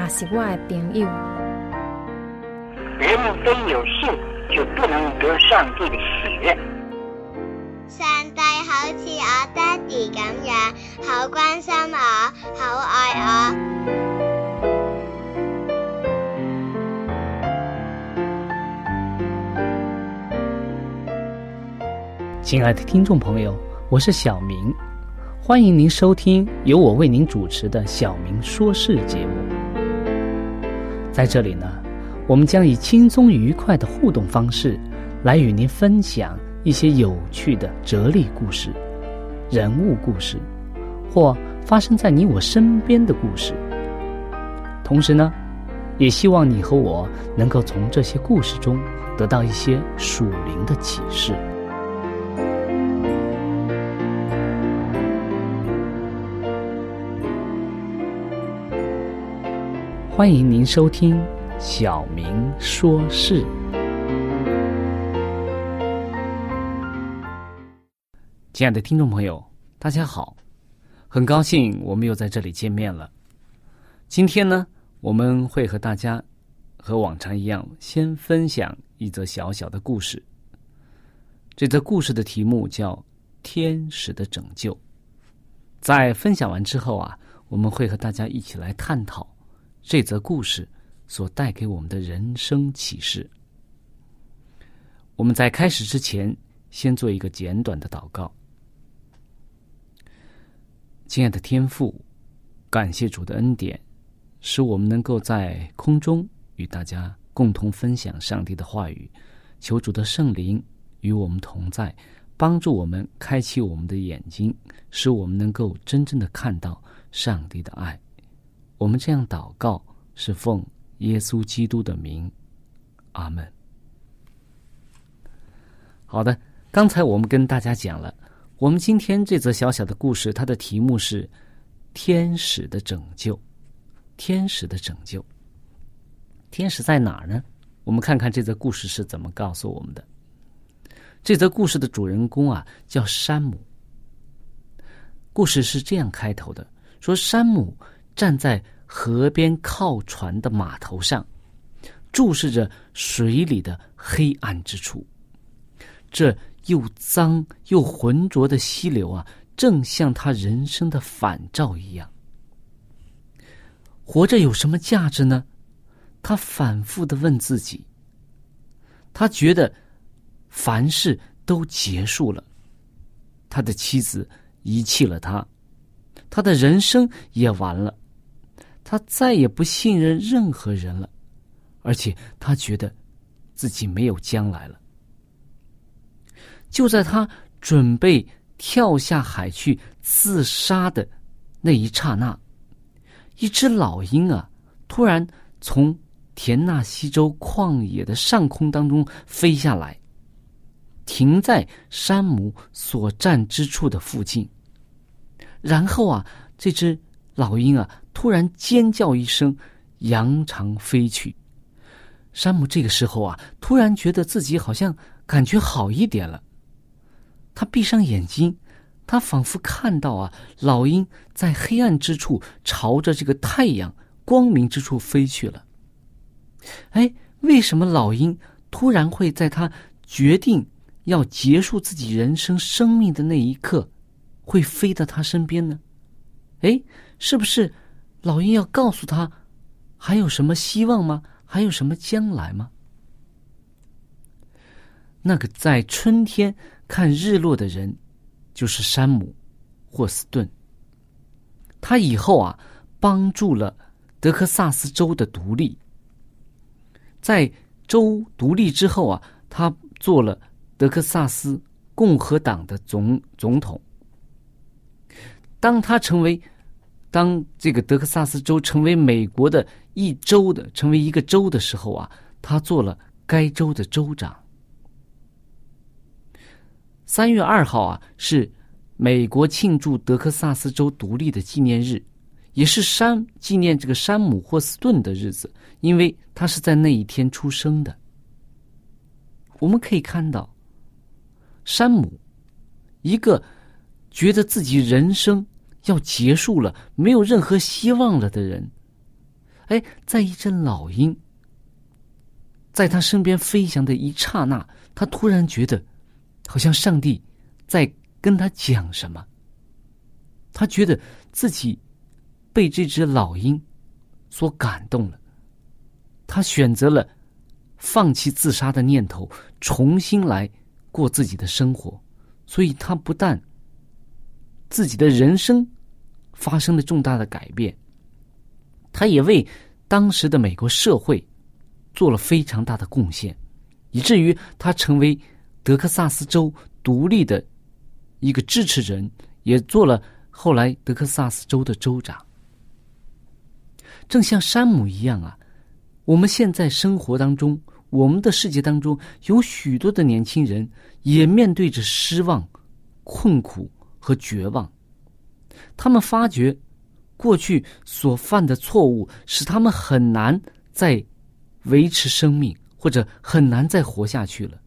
也是我的朋友。人们非有信，就不能得上帝的喜悦。上帝好似我爹哋咁样，好关心我，好爱我。亲爱的听众朋友，我是小明。欢迎您收听由我为您主持的《小明说事》节目。在这里呢，我们将以轻松愉快的互动方式，来与您分享一些有趣的哲理故事、人物故事，或发生在你我身边的故事。同时呢，也希望你和我能够从这些故事中得到一些属灵的启示。欢迎您收听小明说事。亲爱的听众朋友，大家好，很高兴我们又在这里见面了。今天呢，我们会和大家和往常一样，先分享一则小小的故事。这则故事的题目叫《天使的拯救》。在分享完之后啊，我们会和大家一起来探讨。这则故事所带给我们的人生启示。我们在开始之前，先做一个简短的祷告。亲爱的天父，感谢主的恩典，使我们能够在空中与大家共同分享上帝的话语。求主的圣灵与我们同在，帮助我们开启我们的眼睛，使我们能够真正的看到上帝的爱。我们这样祷告，是奉耶稣基督的名，阿门。好的，刚才我们跟大家讲了，我们今天这则小小的故事，它的题目是“天使的拯救”。天使的拯救，天使在哪儿呢？我们看看这则故事是怎么告诉我们的。这则故事的主人公啊，叫山姆。故事是这样开头的：说山姆。站在河边靠船的码头上，注视着水里的黑暗之处。这又脏又浑浊的溪流啊，正像他人生的反照一样。活着有什么价值呢？他反复的问自己。他觉得凡事都结束了，他的妻子遗弃了他，他的人生也完了。他再也不信任任何人了，而且他觉得自己没有将来了。就在他准备跳下海去自杀的那一刹那，一只老鹰啊，突然从田纳西州旷野的上空当中飞下来，停在山姆所站之处的附近。然后啊，这只老鹰啊。突然尖叫一声，扬长飞去。山姆这个时候啊，突然觉得自己好像感觉好一点了。他闭上眼睛，他仿佛看到啊，老鹰在黑暗之处朝着这个太阳光明之处飞去了。哎，为什么老鹰突然会在他决定要结束自己人生生命的那一刻，会飞到他身边呢？哎，是不是？老鹰要告诉他，还有什么希望吗？还有什么将来吗？那个在春天看日落的人，就是山姆·霍斯顿。他以后啊，帮助了德克萨斯州的独立。在州独立之后啊，他做了德克萨斯共和党的总总统。当他成为，当这个德克萨斯州成为美国的一州的，成为一个州的时候啊，他做了该州的州长。三月二号啊，是美国庆祝德克萨斯州独立的纪念日，也是山纪念这个山姆霍斯顿的日子，因为他是在那一天出生的。我们可以看到，山姆一个觉得自己人生要结束了、没有任何希望了的人，哎，在一只老鹰在他身边飞翔的一刹那，他突然觉得。好像上帝在跟他讲什么，他觉得自己被这只老鹰所感动了，他选择了放弃自杀的念头，重新来过自己的生活。所以，他不但自己的人生发生了重大的改变，他也为当时的美国社会做了非常大的贡献，以至于他成为。德克萨斯州独立的一个支持人，也做了后来德克萨斯州的州长。正像山姆一样啊，我们现在生活当中，我们的世界当中，有许多的年轻人也面对着失望、困苦和绝望。他们发觉过去所犯的错误，使他们很难再维持生命，或者很难再活下去了。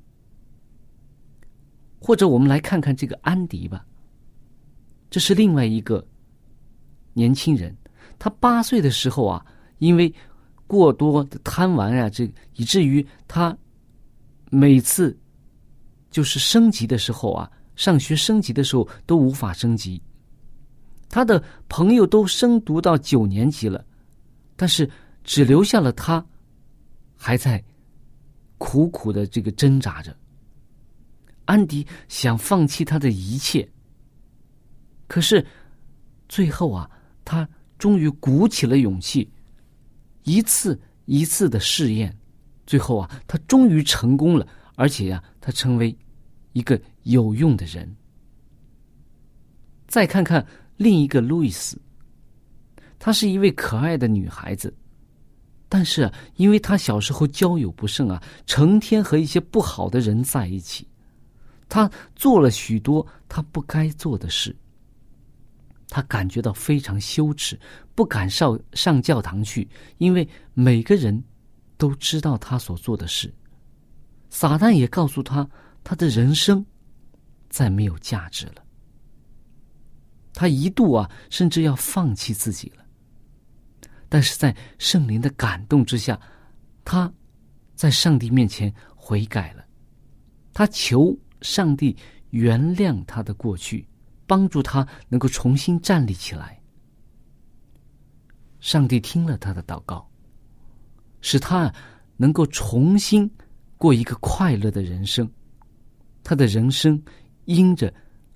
或者我们来看看这个安迪吧。这是另外一个年轻人，他八岁的时候啊，因为过多的贪玩啊，这以至于他每次就是升级的时候啊，上学升级的时候都无法升级。他的朋友都升读到九年级了，但是只留下了他还在苦苦的这个挣扎着。安迪想放弃他的一切，可是最后啊，他终于鼓起了勇气，一次一次的试验，最后啊，他终于成功了，而且呀，他成为一个有用的人。再看看另一个路易斯，她是一位可爱的女孩子，但是因为她小时候交友不慎啊，成天和一些不好的人在一起。她做了许多她不该做的事，他感觉到非常羞耻，不敢上上教堂去，因为每个人都知道他所做的事。撒旦也告诉他，他的人生再没有价值了。他一度啊，甚至要放弃自己了。但是在圣灵的感动之下，他在上帝面前悔改了，他求。上帝原谅他的过去，帮助他能够重新站立起来。上帝听了他的祷告，使他能够重新过一个快乐的人生。他的人生因着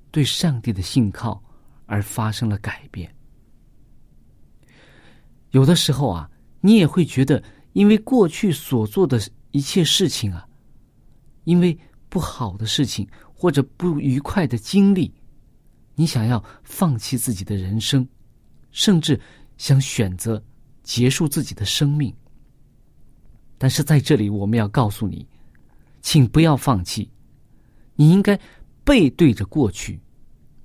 对上帝的信靠而发生了改变。有的时候啊，你也会觉得，因为过去所做的一切事情啊，因为。不好的事情或者不愉快的经历，你想要放弃自己的人生，甚至想选择结束自己的生命。但是在这里，我们要告诉你，请不要放弃，你应该背对着过去，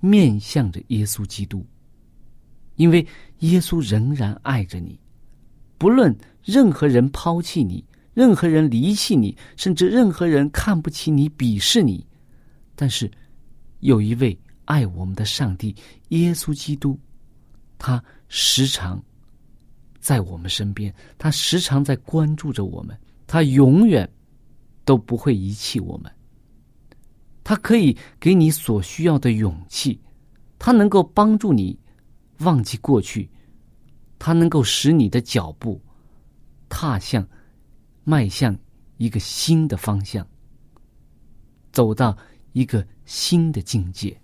面向着耶稣基督，因为耶稣仍然爱着你，不论任何人抛弃你。任何人离弃你，甚至任何人看不起你、鄙视你，但是有一位爱我们的上帝耶稣基督，他时常在我们身边，他时常在关注着我们，他永远都不会遗弃我们。它可以给你所需要的勇气，它能够帮助你忘记过去，它能够使你的脚步踏向、迈向一个新的方向，走到一个新的境界。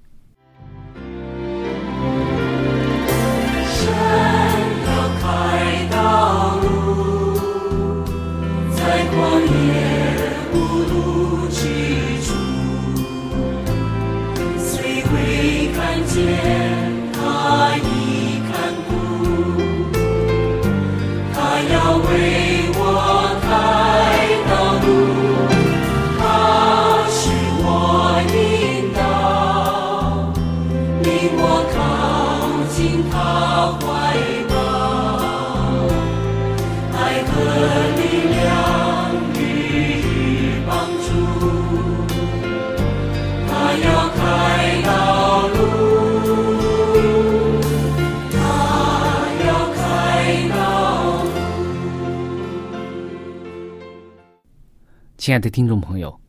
亲爱的听众朋友，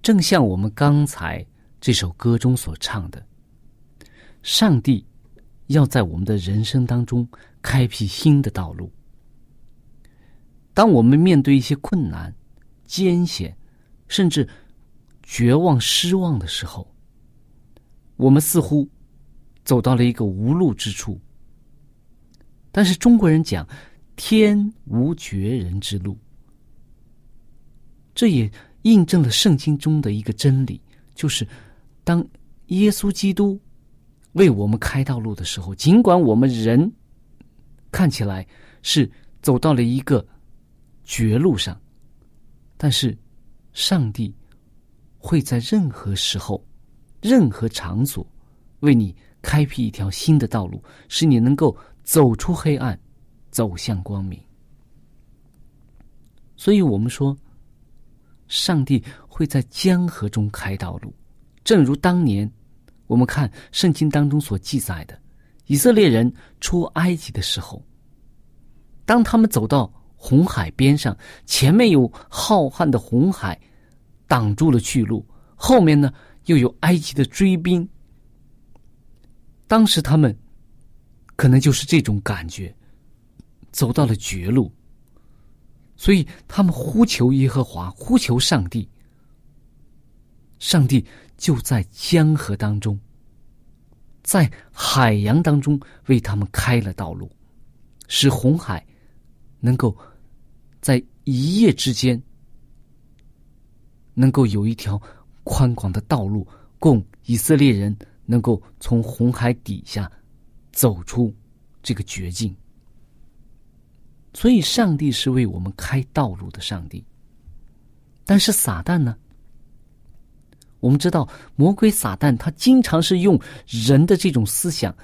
正像我们刚才这首歌中所唱的，上帝要在我们的人生当中开辟新的道路。当我们面对一些困难、艰险，甚至绝望、失望的时候，我们似乎走到了一个无路之处。但是中国人讲“天无绝人之路”。这也印证了圣经中的一个真理，就是当耶稣基督为我们开道路的时候，尽管我们人看起来是走到了一个绝路上，但是上帝会在任何时候、任何场所为你开辟一条新的道路，使你能够走出黑暗，走向光明。所以我们说。上帝会在江河中开道路，正如当年我们看圣经当中所记载的，以色列人出埃及的时候，当他们走到红海边上，前面有浩瀚的红海挡住了去路，后面呢又有埃及的追兵，当时他们可能就是这种感觉，走到了绝路。所以，他们呼求耶和华，呼求上帝。上帝就在江河当中，在海洋当中为他们开了道路，使红海能够在一夜之间能够有一条宽广的道路，供以色列人能够从红海底下走出这个绝境。所以，上帝是为我们开道路的上帝。但是，撒旦呢？我们知道，魔鬼撒旦他经常是用人的这种思想、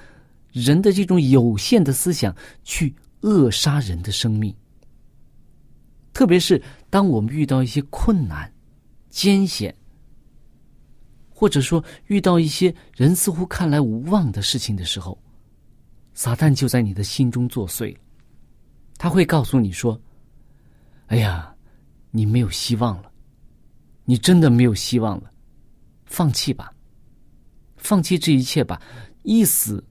人的这种有限的思想去扼杀人的生命。特别是当我们遇到一些困难、艰险，或者说遇到一些人似乎看来无望的事情的时候，撒旦就在你的心中作祟了。他会告诉你说：“哎呀，你没有希望了，你真的没有希望了，放弃吧，放弃这一切吧，一死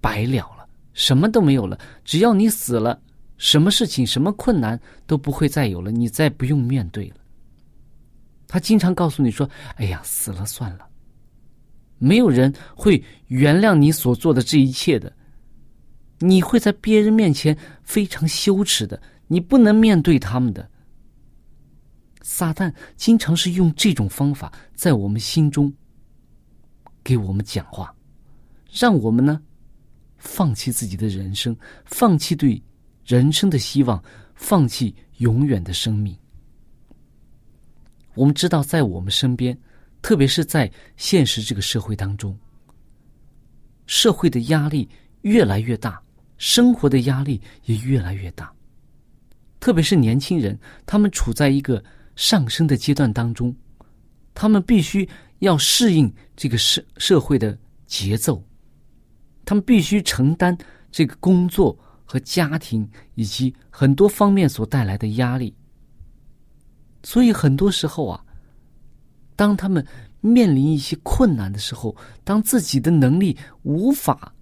白了了，什么都没有了。只要你死了，什么事情、什么困难都不会再有了，你再不用面对了。”他经常告诉你说：“哎呀，死了算了，没有人会原谅你所做的这一切的。”你会在别人面前非常羞耻的，你不能面对他们的。撒旦经常是用这种方法在我们心中给我们讲话，让我们呢放弃自己的人生，放弃对人生的希望，放弃永远的生命。我们知道，在我们身边，特别是在现实这个社会当中，社会的压力越来越大。生活的压力也越来越大，特别是年轻人，他们处在一个上升的阶段当中，他们必须要适应这个社社会的节奏，他们必须承担这个工作和家庭以及很多方面所带来的压力。所以很多时候啊，当他们面临一些困难的时候，当自己的能力无法。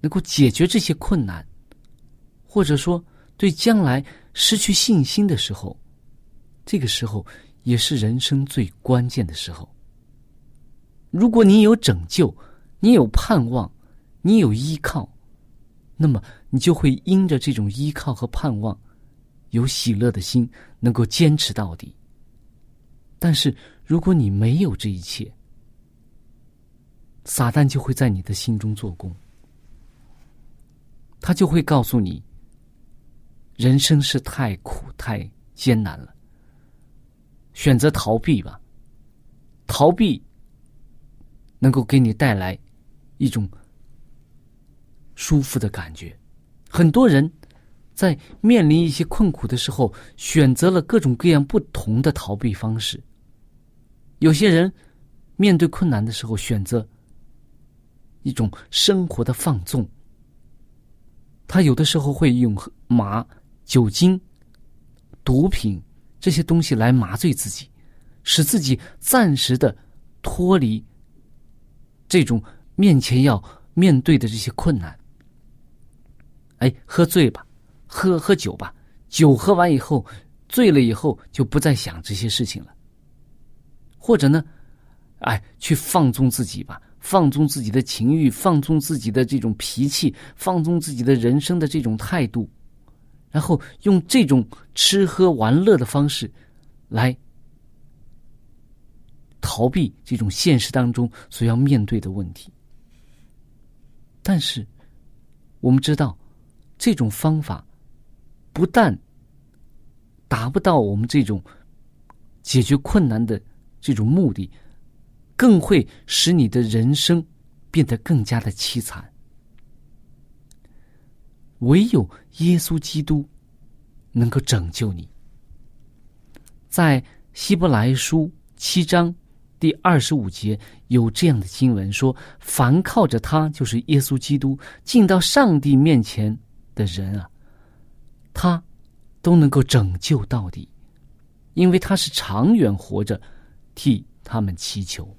能够解决这些困难，或者说对将来失去信心的时候，这个时候也是人生最关键的时候。如果你有拯救，你有盼望，你有依靠，那么你就会因着这种依靠和盼望，有喜乐的心，能够坚持到底。但是如果你没有这一切，撒旦就会在你的心中做工，他就会告诉你，人生是太苦太艰难了，选择逃避吧，逃避能够给你带来一种舒服的感觉。很多人在面临一些困苦的时候，选择了各种各样不同的逃避方式。有些人面对困难的时候，选择一种生活的放纵。他有的时候会用麻、酒精、毒品这些东西来麻醉自己，使自己暂时的脱离这种面前要面对的这些困难。哎，喝醉吧，喝喝酒吧，酒喝完以后，醉了以后就不再想这些事情了。或者呢，哎，去放纵自己吧，放纵自己的情欲，放纵自己的这种脾气，放纵自己的人生的这种态度，然后用这种吃喝玩乐的方式来逃避这种现实当中所要面对的问题。但是，我们知道，这种方法不但达不到我们这种解决困难的。这种目的，更会使你的人生变得更加的凄惨。唯有耶稣基督能够拯救你。在希伯来书七章第二十五节有这样的经文说：“凡靠着他，就是耶稣基督，进到上帝面前的人啊，他都能够拯救到底，因为他是长远活着。”替他们祈求，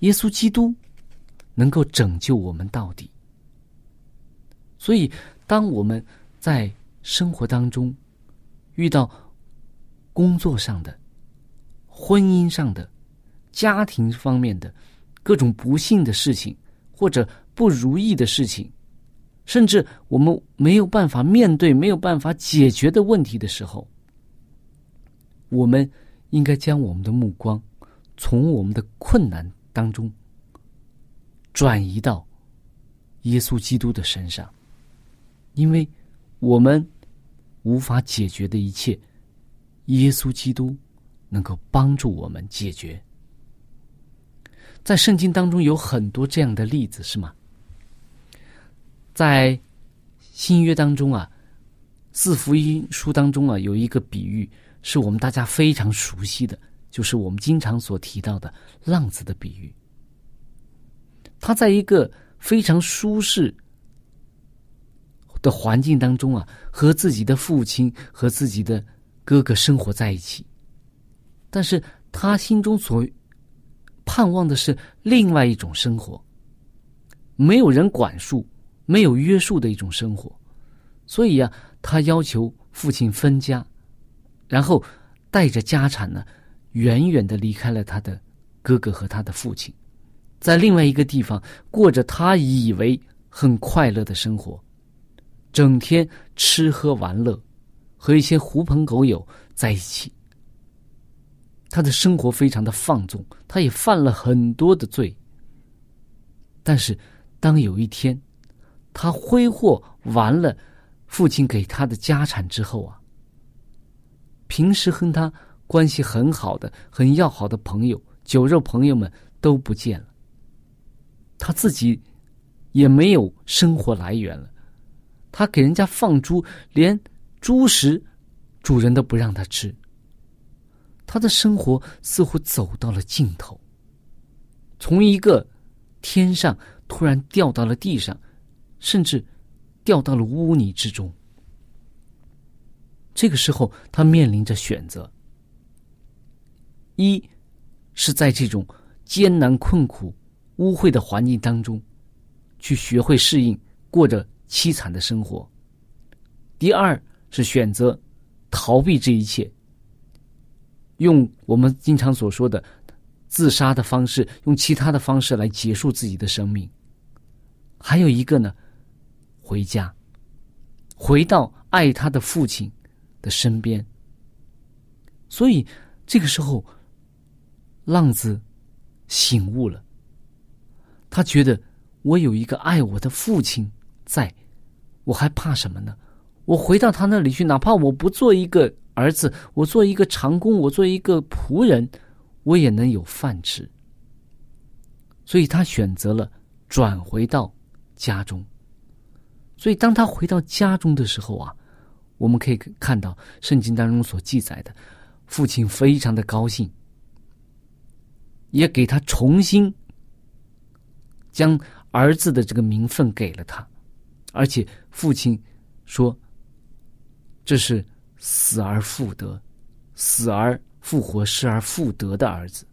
耶稣基督能够拯救我们到底。所以，当我们在生活当中遇到工作上的、婚姻上的、家庭方面的各种不幸的事情，或者不如意的事情，甚至我们没有办法面对、没有办法解决的问题的时候，我们。应该将我们的目光从我们的困难当中转移到耶稣基督的身上，因为我们无法解决的一切，耶稣基督能够帮助我们解决。在圣经当中有很多这样的例子，是吗？在新约当中啊，四福音书当中啊，有一个比喻。是我们大家非常熟悉的，就是我们经常所提到的浪子的比喻。他在一个非常舒适的环境当中啊，和自己的父亲和自己的哥哥生活在一起，但是他心中所盼望的是另外一种生活，没有人管束、没有约束的一种生活，所以啊，他要求父亲分家。然后带着家产呢，远远的离开了他的哥哥和他的父亲，在另外一个地方过着他以为很快乐的生活，整天吃喝玩乐，和一些狐朋狗友在一起。他的生活非常的放纵，他也犯了很多的罪。但是，当有一天他挥霍完了父亲给他的家产之后啊。平时和他关系很好的、很要好的朋友、酒肉朋友们都不见了，他自己也没有生活来源了。他给人家放猪，连猪食主人都不让他吃。他的生活似乎走到了尽头，从一个天上突然掉到了地上，甚至掉到了污泥之中。这个时候，他面临着选择：一是在这种艰难困苦、污秽的环境当中，去学会适应，过着凄惨的生活；第二是选择逃避这一切，用我们经常所说的自杀的方式，用其他的方式来结束自己的生命。还有一个呢，回家，回到爱他的父亲的身边。所以这个时候，浪子醒悟了，他觉得我有一个爱我的父亲在，我还怕什么呢？我回到他那里去，哪怕我不做一个儿子，我做一个长工，我做一个仆人，我也能有饭吃。所以他选择了转回到家中。所以当他回到家中的时候啊，我们可以看到圣经当中所记载的，父亲非常的高兴，也给他重新将儿子的这个名分给了他，而且父亲说。这是死而复得、死而复活、失而复得的儿子。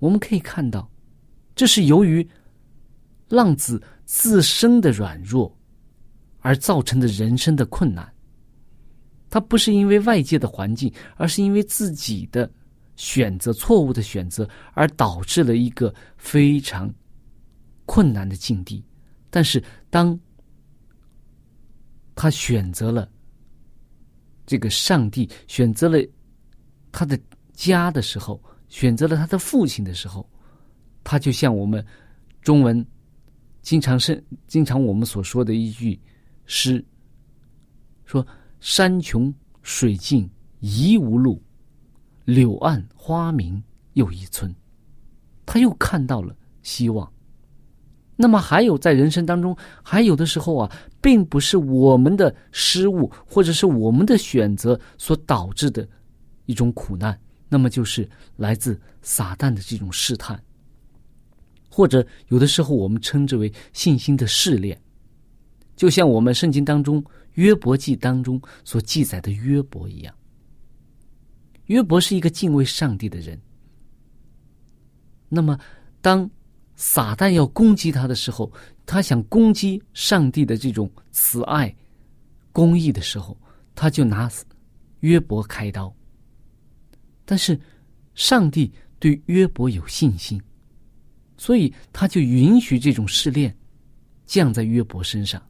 我们可以看到，这是由于浪子自身的软弱而造成的人生的困难。他不是因为外界的环境，而是因为自己的选择错误的选择而导致了一个非常困难的境地。但是当他选择了这个上帝，选择了他的家的时候，选择了他的父亲的时候，他就像我们中文经常是经常我们所说的一句诗，说“山穷水尽疑无路，柳暗花明又一村”，他又看到了希望。那么还有在人生当中，还有的时候啊，并不是我们的失误或者是我们的选择所导致的一种苦难，那么就是来自撒旦的这种试探，或者有的时候我们称之为信心的试炼，就像我们圣经当中约伯记当中所记载的约伯一样。约伯是一个敬畏上帝的人，那么当。撒旦要攻击他的时候，他想攻击上帝的这种慈爱、公义的时候，他就拿约伯开刀。但是，上帝对约伯有信心，所以他就允许这种试炼降在约伯身上。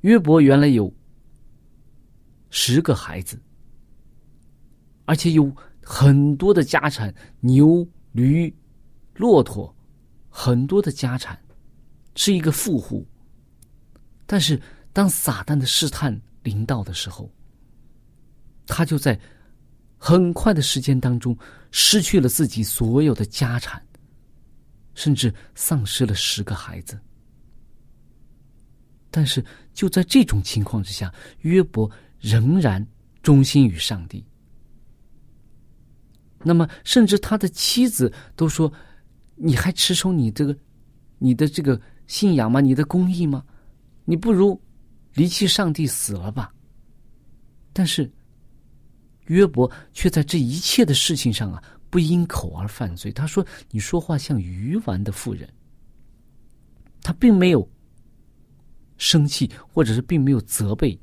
约伯原来有十个孩子，而且有很多的家产，牛、驴、骆驼。很多的家产，是一个富户。但是，当撒旦的试探临到的时候，他就在很快的时间当中失去了自己所有的家产，甚至丧失了十个孩子。但是，就在这种情况之下，约伯仍然忠心于上帝。那么，甚至他的妻子都说。你还持守你这个，你的这个信仰吗？你的公义吗？你不如离弃上帝死了吧。但是约伯却在这一切的事情上啊，不因口而犯罪。他说：“你说话像鱼丸的妇人。”他并没有生气，或者是并没有责备，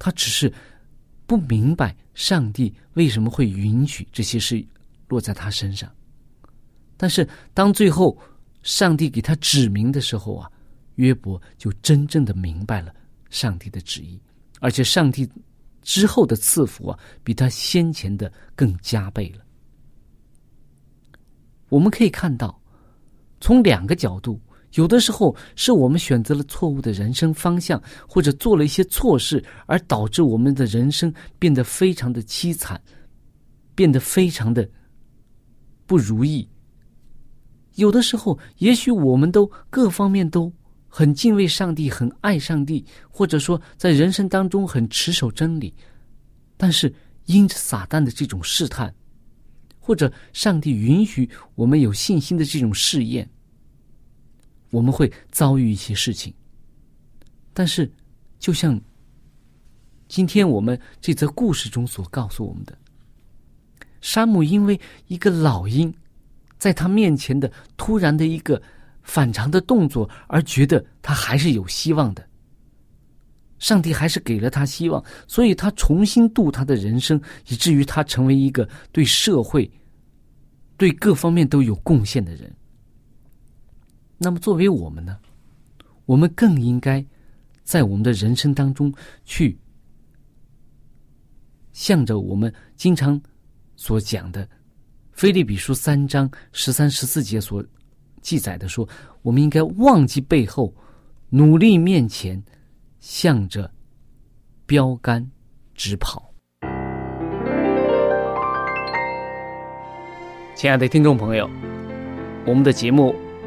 他只是不明白上帝为什么会允许这些事落在他身上。但是，当最后上帝给他指明的时候啊，约伯就真正的明白了上帝的旨意，而且上帝之后的赐福啊，比他先前的更加倍了。我们可以看到，从两个角度，有的时候是我们选择了错误的人生方向，或者做了一些错事，而导致我们的人生变得非常的凄惨，变得非常的不如意。有的时候，也许我们都各方面都很敬畏上帝，很爱上帝，或者说在人生当中很持守真理，但是因着撒旦的这种试探，或者上帝允许我们有信心的这种试验，我们会遭遇一些事情。但是，就像今天我们这则故事中所告诉我们的，山姆因为一个老鹰。在他面前的突然的一个反常的动作而觉得他还是有希望的。上帝还是给了他希望，所以他重新度他的人生，以至于他成为一个对社会、对各方面都有贡献的人。那么，作为我们呢？我们更应该在我们的人生当中去，向着我们经常所讲的《菲利比书》三章十三、十四节所记载的说，我们应该忘记背后，努力面前，向着标杆直跑。亲爱的听众朋友，我们的节目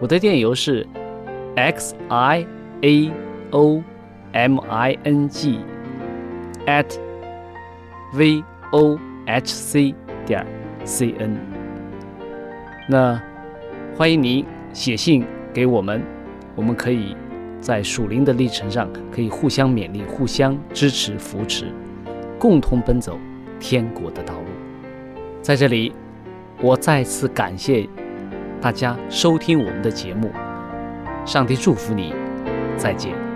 我的电邮是 x i。a o m i n g at v o h c 点 c n。那欢迎您写信给我们，我们可以在属灵的历程上可以互相勉励、互相支持、扶持，共同奔走天国的道路。在这里，我再次感谢大家收听我们的节目，上帝祝福你。再见。